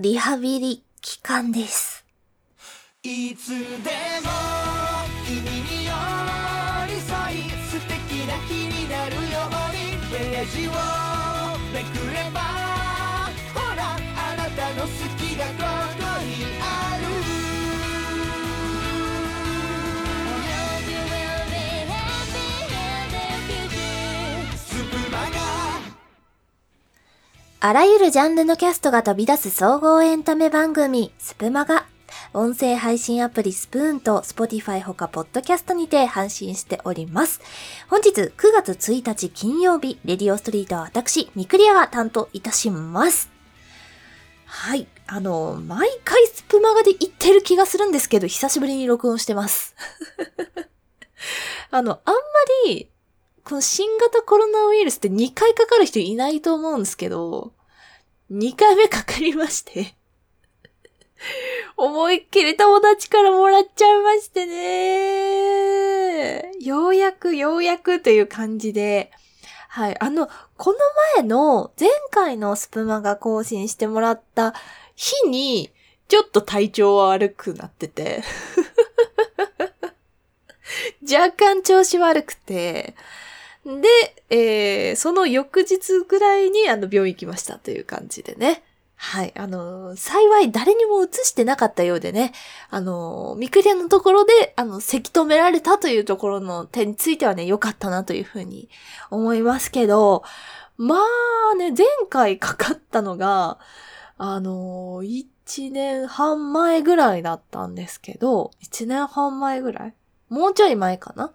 リハビリ期間です。いつでも君に寄り添い素敵な日になるようにページをめくればほらあなたの好きがここあらゆるジャンルのキャストが飛び出す総合エンタメ番組、スプマガ。音声配信アプリスプーンと Spotify ほかポッドキャストにて配信しております。本日9月1日金曜日、レディオストリートは私、ミクリアが担当いたします。はい。あの、毎回スプマガで言ってる気がするんですけど、久しぶりに録音してます。あの、あんまり、この新型コロナウイルスって2回かかる人いないと思うんですけど、2回目かかりまして。思いっきり友達からもらっちゃいましてね。ようやくようやくという感じで、はい。あの、この前の前回のスプマが更新してもらった日に、ちょっと体調は悪くなってて。若干調子悪くて。で、えー、その翌日ぐらいにあの病院行きましたという感じでね。はい。あの幸い誰にも移してなかったようでね、あのミクリアのところで、あの、せき止められたというところの点についてはね、良かったなというふうに思いますけど、まあね、前回かかったのが、あの、1年半前ぐらいだったんですけど、1年半前ぐらい？もうちょい前かな？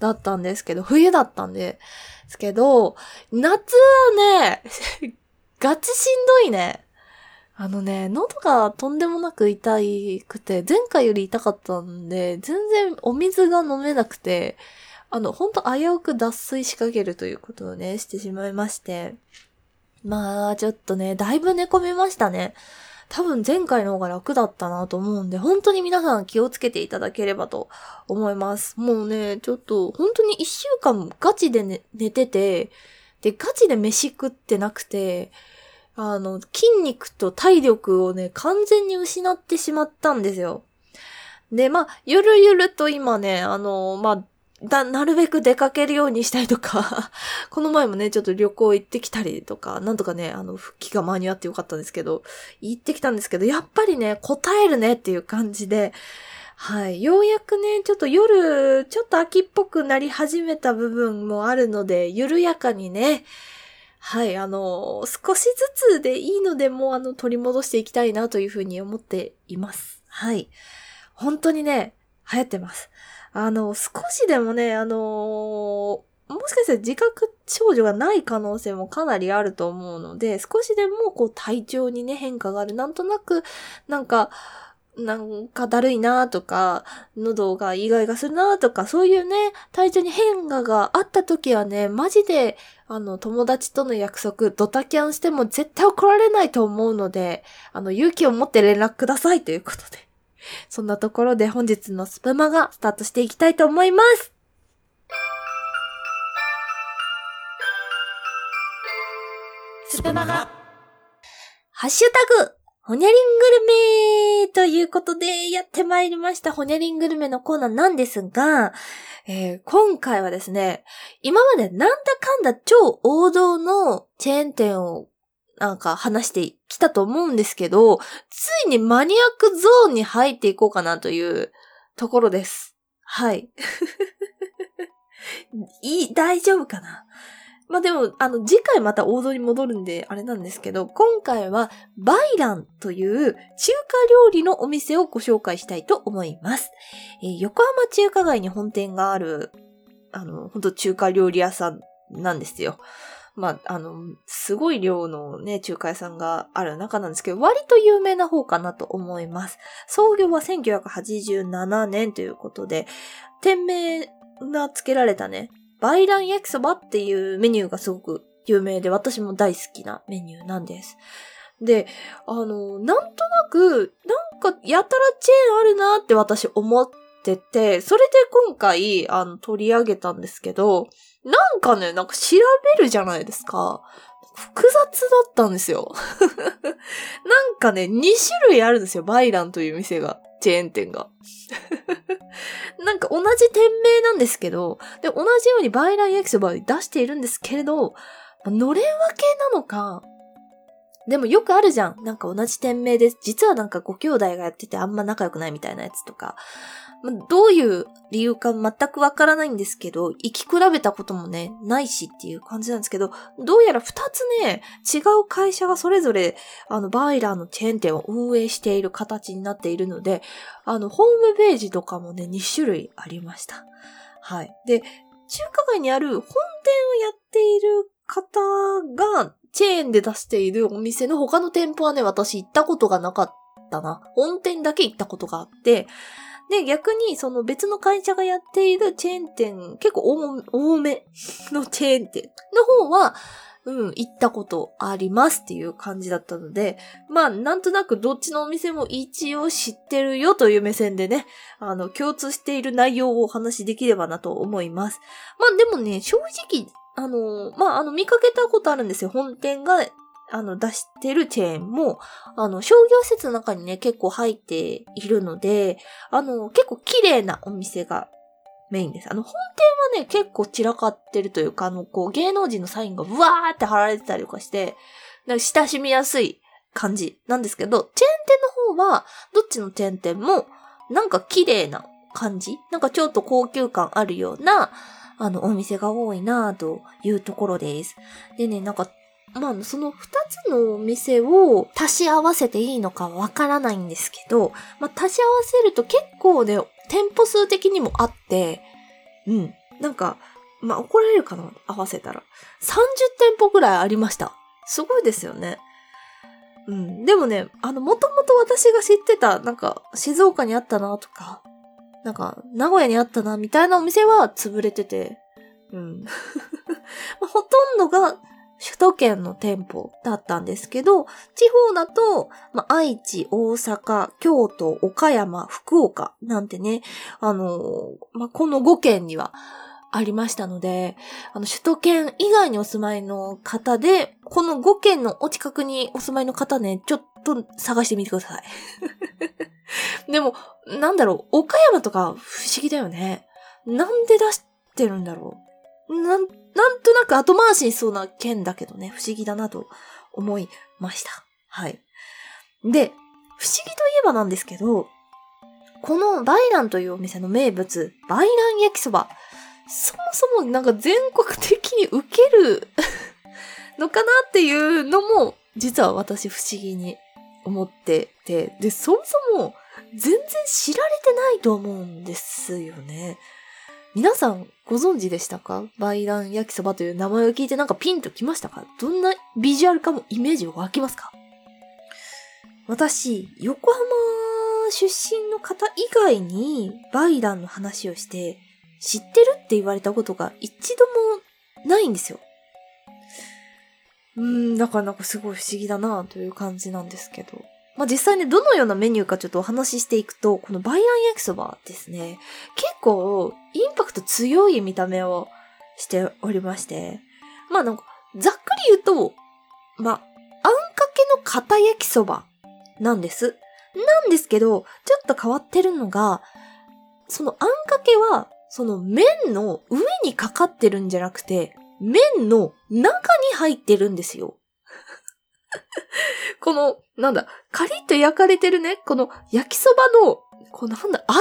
だったんですけど、冬だったんで、すけど、夏はね、ガチしんどいね。あのね、喉がとんでもなく痛くて、前回より痛かったんで、全然お水が飲めなくて、あの、ほんと危うく脱水しかけるということをね、してしまいまして。まあ、ちょっとね、だいぶ寝込みましたね。多分前回の方が楽だったなと思うんで、本当に皆さん気をつけていただければと思います。もうね、ちょっと本当に一週間ガチで寝寝てて、で、ガチで飯食ってなくて、あの、筋肉と体力をね、完全に失ってしまったんですよ。で、まあ、ゆるゆると今ね、あの、まあ、だ、なるべく出かけるようにしたいとか、この前もね、ちょっと旅行行ってきたりとか、なんとかね、あの、復帰が間に合ってよかったんですけど、行ってきたんですけど、やっぱりね、答えるねっていう感じで、はい。ようやくね、ちょっと夜、ちょっと秋っぽくなり始めた部分もあるので、緩やかにね、はい、あの、少しずつでいいので、もうあの、取り戻していきたいなというふうに思っています。はい。本当にね、流行ってます。あの、少しでもね、あのもしかしたら自覚症状がない可能性もかなりあると思うので、少しでもこう体調にね変化がある。なんとなく、なんか、なんかだるいなとか、喉がイガイガするなとか、そういうね、体調に変化があった時はね、マジで、あの、友達との約束、ドタキャンしても絶対怒られないと思うので、あの、勇気を持って連絡くださいということで。そんなところで本日のスプマがスタートしていきたいと思います。スプマガハッシュタグ、ホニャリングルメということでやってまいりましたホニャリングルメのコーナーなんですが、えー今回はですね、今までなんだかんだ超王道のチェーン店をなんか話してきたと思うんですけど、ついにマニアックゾーンに入っていこうかなというところです。はい。いい、大丈夫かな？まあでも、あの、次回また王道に戻るんで、あれなんですけど、今回は、バイランという中華料理のお店をご紹介したいと思います。えー横浜中華街に本店がある、あの、本当中華料理屋さんなんですよ。まあ、あの、すごい量のね、中華屋さんがある中なんですけど、割と有名な方かなと思います。創業は1987年ということで、店名が付けられたね、バイラン焼きそばっていうメニューがすごく有名で、私も大好きなメニューなんです。で、あの、なんとなく、なんか、やたらチェーンあるなって私思ってて、それで今回、あの、取り上げたんですけど、なんかね、なんか調べるじゃないですか。複雑だったんですよ。なんかね、2種類あるんですよ。バイランという店が。チェーン店が。なんか同じ店名なんですけど、で、同じようにバイラン焼きそばを出しているんですけれど、のれん分けなのか、でもよくあるじゃん。なんか同じ店名で、実はなんかご兄弟がやっててあんま仲良くないみたいなやつとか。どういう理由か全くわからないんですけど、生き比べたこともね、ないしっていう感じなんですけど、どうやら二つね、違う会社がそれぞれ、あの、バイラーのチェーン店を運営している形になっているので、あの、ホームページとかもね、2種類ありました。はい。で、中華街にある本店をやっている方が、チェーンで出しているお店の他の店舗はね、私行ったことがなかったな。本店だけ行ったことがあって、で、逆にその別の会社がやっているチェーン店、結構多めのチェーン店の方は、うん、行ったことありますっていう感じだったので、まあ、なんとなくどっちのお店も一応知ってるよという目線でね、あの、共通している内容をお話しできればなと思います。まあ、でもね、正直、あの、まあ、あの、見かけたことあるんですよ。本店が、あの、出してるチェーンも、あの、商業施設の中にね、結構入っているので、あの、結構綺麗なお店がメインです。あの、本店はね、結構散らかってるというか、あの、こう、芸能人のサインがブワーって貼られてたりとかして、なんか親しみやすい感じなんですけど、チェーン店の方は、どっちのチェーン店も、なんか綺麗な感じなんかちょっと高級感あるような、あの、お店が多いなというところです。でね、なんか、まあ、その二つのお店を足し合わせていいのかわからないんですけど、まあ、足し合わせると結構ね、店舗数的にもあって、うん。なんか、まあ、怒られるかな合わせたら。30店舗ぐらいありました。すごいですよね。うん。でもね、あの、もともと私が知ってた、なんか、静岡にあったなとか、なんか、名古屋にあったな、みたいなお店は潰れてて、うん。ほとんどが首都圏の店舗だったんですけど、地方だと、まあ、愛知、大阪、京都、岡山、福岡なんてね、あの、まあ、この5県にはありましたので、あの、首都圏以外にお住まいの方で、この5県のお近くにお住まいの方ね、ちょっと探してみてください。でも、なんだろう、岡山とか不思議だよね。なんで出してるんだろう。なん、なんとなく後回しにそうな県だけどね、不思議だなと思いました。はい。で、不思議といえばなんですけど、このバイランというお店の名物、バイラン焼きそば。そもそもなんか全国的に受ける のかなっていうのも、実は私不思議に思ってて、で、そもそも全然知られてないと思うんですよね。皆さんご存知でしたか？バイラン焼きそばという名前を聞いてなんかピンときましたか？どんなビジュアルかもイメージ湧きますか？私、横浜出身の方以外にバイランの話をして知ってるって言われたことが一度もないんですよ。うーん、なかなかすごい不思議だなという感じなんですけど。まあ、実際ね、どのようなメニューかちょっとお話ししていくと、このバイラン焼きそばですね、結構インパクト強い見た目をしておりまして、まあなんか、ざっくり言うと、まあ、あんかけの片焼きそばなんです。なんですけど、ちょっと変わってるのが、そのあんかけは、その麺の上にかかってるんじゃなくて、麺の中に入ってるんですよ。この、なんだ、カリッと焼かれてるね、この焼きそばの、このなんだ、間、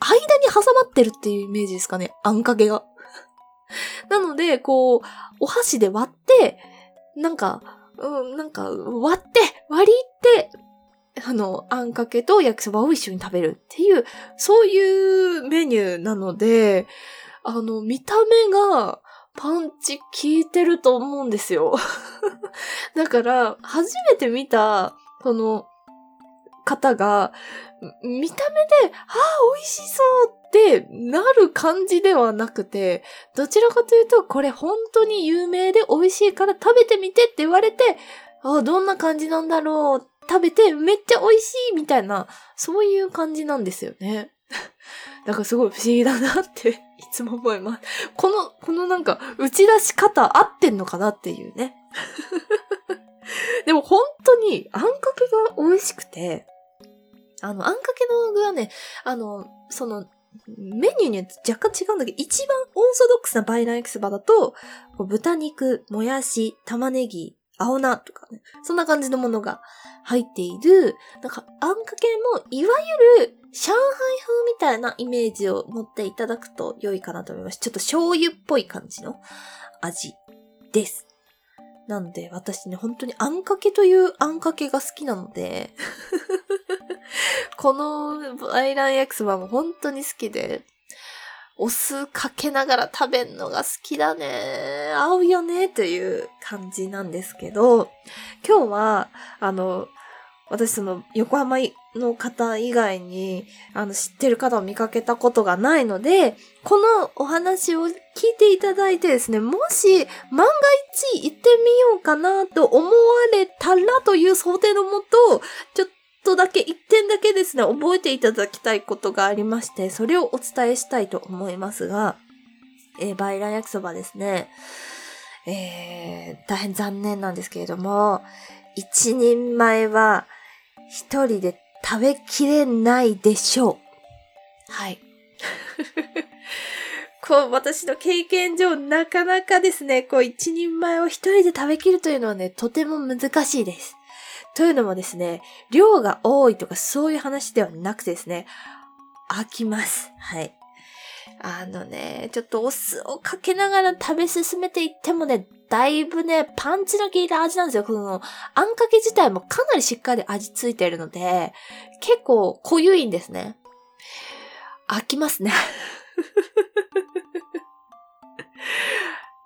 間に挟まってるっていうイメージですかね、あんかけが。なので、こう、お箸で割って、なんか、うん、なんか、割って、割りって、あの、あんかけと焼きそばを一緒に食べるっていう、そういうメニューなので、あの、見た目が、パンチ効いてると思うんですよ。だから、初めて見た、その、方が、見た目で、ああ、美味しそうってなる感じではなくて、どちらかというと、これ本当に有名で美味しいから食べてみてって言われて、ああ、どんな感じなんだろう。食べてめっちゃ美味しいみたいな、そういう感じなんですよね。だかすごい不思議だなって いつも思います。この、このなんか打ち出し方合ってんのかなっていうね。でも本当にあんかけが美味しくて、あの、あんかけの具はね、あの、その、メニューによって若干違うんだけど、一番オーソドックスなバイランエキスバだと、豚肉、もやし、玉ねぎ、青菜とかね、そんな感じのものが入っている、なんか、あんかけも、いわゆる、上海風みたいなイメージを持っていただくと良いかなと思います。ちょっと醤油っぽい感じの味です。なので、私ね、本当にあんかけというあんかけが好きなので、このバイラン焼きそばも本当に好きで、お酢かけながら食べるのが好きだね。合うよね、という感じなんですけど、今日は、あの、私その横浜の方以外にあの知ってる方を見かけたことがないので、このお話を聞いていただいてですね、もし万が一行ってみようかなと思われたらという想定のもと、ちょっとだけ、一点だけですね、覚えていただきたいことがありまして、それをお伝えしたいと思いますが、えー、バイラン焼きそばですね。えー、大変残念なんですけれども、一人前は一人で食べきれないでしょう。はい。こう、私の経験上、なかなかですね、こう、一人前を一人で食べきるというのはね、とても難しいです。というのもですね、量が多いとかそういう話ではなくてですね、飽きます。はい。あのね、ちょっとお酢をかけながら食べ進めていってもね、だいぶね、パンチの効いた味なんですよ。この、あんかけ自体もかなりしっかり味ついてるので、結構濃ゆいんですね。飽きますね。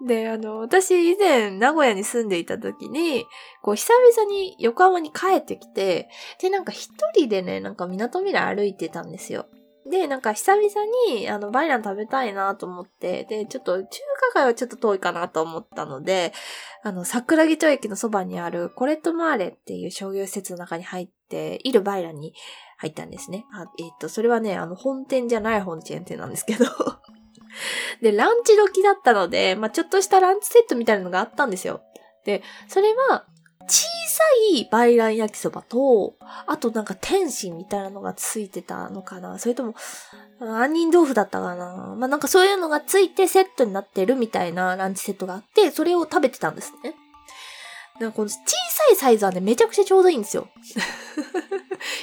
で、あの、私以前名古屋に住んでいた時に、こう久々に横浜に帰ってきて、で、なんか一人でね、なんか港未来歩いてたんですよ。で、なんか久々に、あの、バイラン食べたいなと思って、で、ちょっと中華街はちょっと遠いかなと思ったので、あの、桜木町駅のそばにあるコレットマーレっていう商業施設の中に入っているバイランに入ったんですね。あえっ、と、それはね、あの、本店じゃない本チェーン店なんですけど。で、ランチ時だったので、まあ、ちょっとしたランチセットみたいなのがあったんですよ。で、それは、小さいバイラン焼きそばと、あとなんか天津みたいなのがついてたのかなそれとも、杏仁豆腐だったかなまあ、なんかそういうのがついてセットになってるみたいなランチセットがあって、それを食べてたんですね。なんかこの小さいサイズはね、めちゃくちゃちょうどいいんですよ。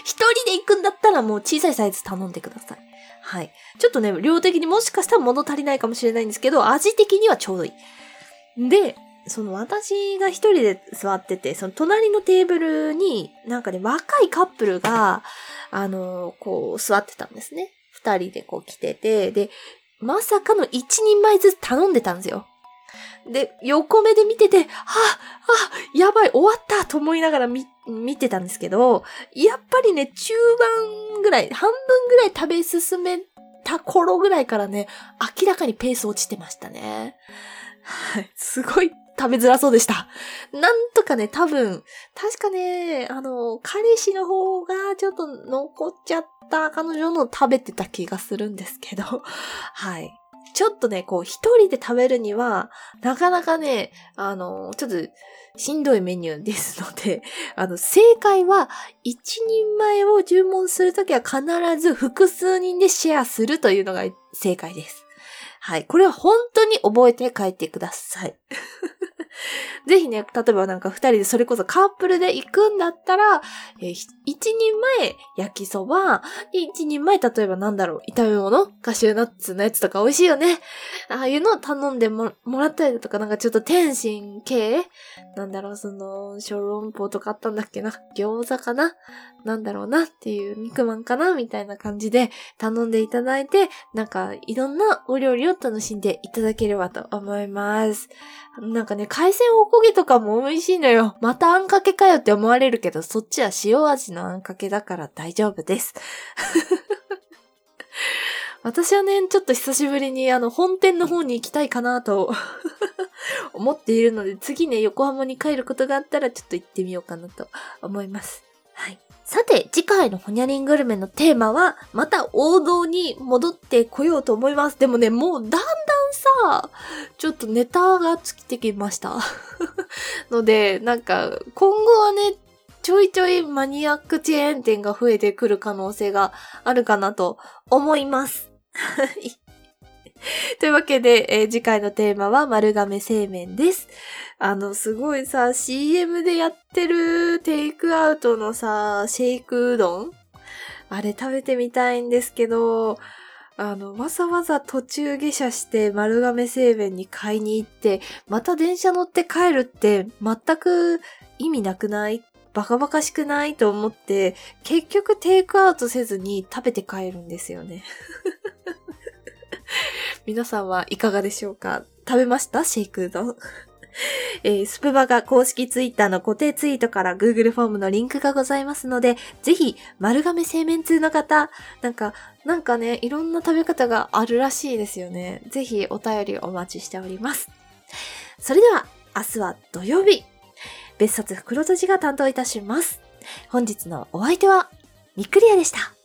一人で行くんだったらもう小さいサイズ頼んでください。はい。ちょっとね、量的にもしかしたら物足りないかもしれないんですけど、味的にはちょうどいい。で、その私が一人で座ってて、その隣のテーブルに、なんかね、若いカップルが、あのこう、座ってたんですね。二人でこう来てて、で、まさかの一人前ずつ頼んでたんですよ。で、横目で見てて、あ、あ、やばい、終わったと思いながら見、見てたんですけど、やっぱりね、中盤ぐらい、半分ぐらい食べ進めた頃ぐらいからね、明らかにペース落ちてましたね。はい。すごい食べづらそうでした。なんとかね、多分、確かね、あの、彼氏の方がちょっと残っちゃった彼女の食べてた気がするんですけど、はい。ちょっとね、こう、一人で食べるには、なかなかね、あの、ちょっと、しんどいメニューですので、あの、正解は、一人前を注文するときは必ず複数人でシェアするというのが正解です。はい。これは本当に覚えて帰ってください。ぜひね、例えばなんか二人でそれこそカップルで行くんだったら、えー一人前焼きそば、一人前例えばなんだろう、炒め物カシューナッツのやつとか美味しいよね。ああいうのを頼んでもらったりだとか、なんかちょっと天津系なんだろう、その、小籠包とかあったんだっけな餃子かななんだろうなっていう肉まんかなみたいな感じで頼んでいただいて、なんかいろんなお料理を楽しんでいただければと思います。なんかね、海鮮おこげとかも美味しいのよ。またあんかけかよって思われるけど、そっちは塩味のあんかけだから大丈夫です。私はね、ちょっと久しぶりにあの本店の方に行きたいかなと 思っているので、次ね、横浜に帰ることがあったらちょっと行ってみようかなと思います。はい。さて、次回のホニャリングルメのテーマは、また王道に戻ってこようと思います。でもね、もうださ、ちょっとネタが尽きてきました。ので、なんか、今後はね、ちょいちょいマニアックチェーン店が増えてくる可能性があるかなと思います。というわけで、えー次回のテーマは丸亀製麺です。あの、すごいさ、CM でやってるテイクアウトのさ、シェイクうどん？あれ食べてみたいんですけど、あの、わざわざ途中下車して丸亀製麺に買いに行って、また電車乗って帰るって全く意味なくない？バカバカしくない？と思って、結局テイクアウトせずに食べて帰るんですよね。皆さんはいかがでしょうか？食べました？シェイクうどん。えースプバが公式ツイッターの固定ツイートから Google フォームのリンクがございますので、ぜひ、丸亀製麺通の方、なんか、なんかね、いろんな食べ方があるらしいですよね。ぜひお便りお待ちしております。それでは、明日は土曜日。別冊袋とじが担当いたします。本日のお相手は、みっくりやでした。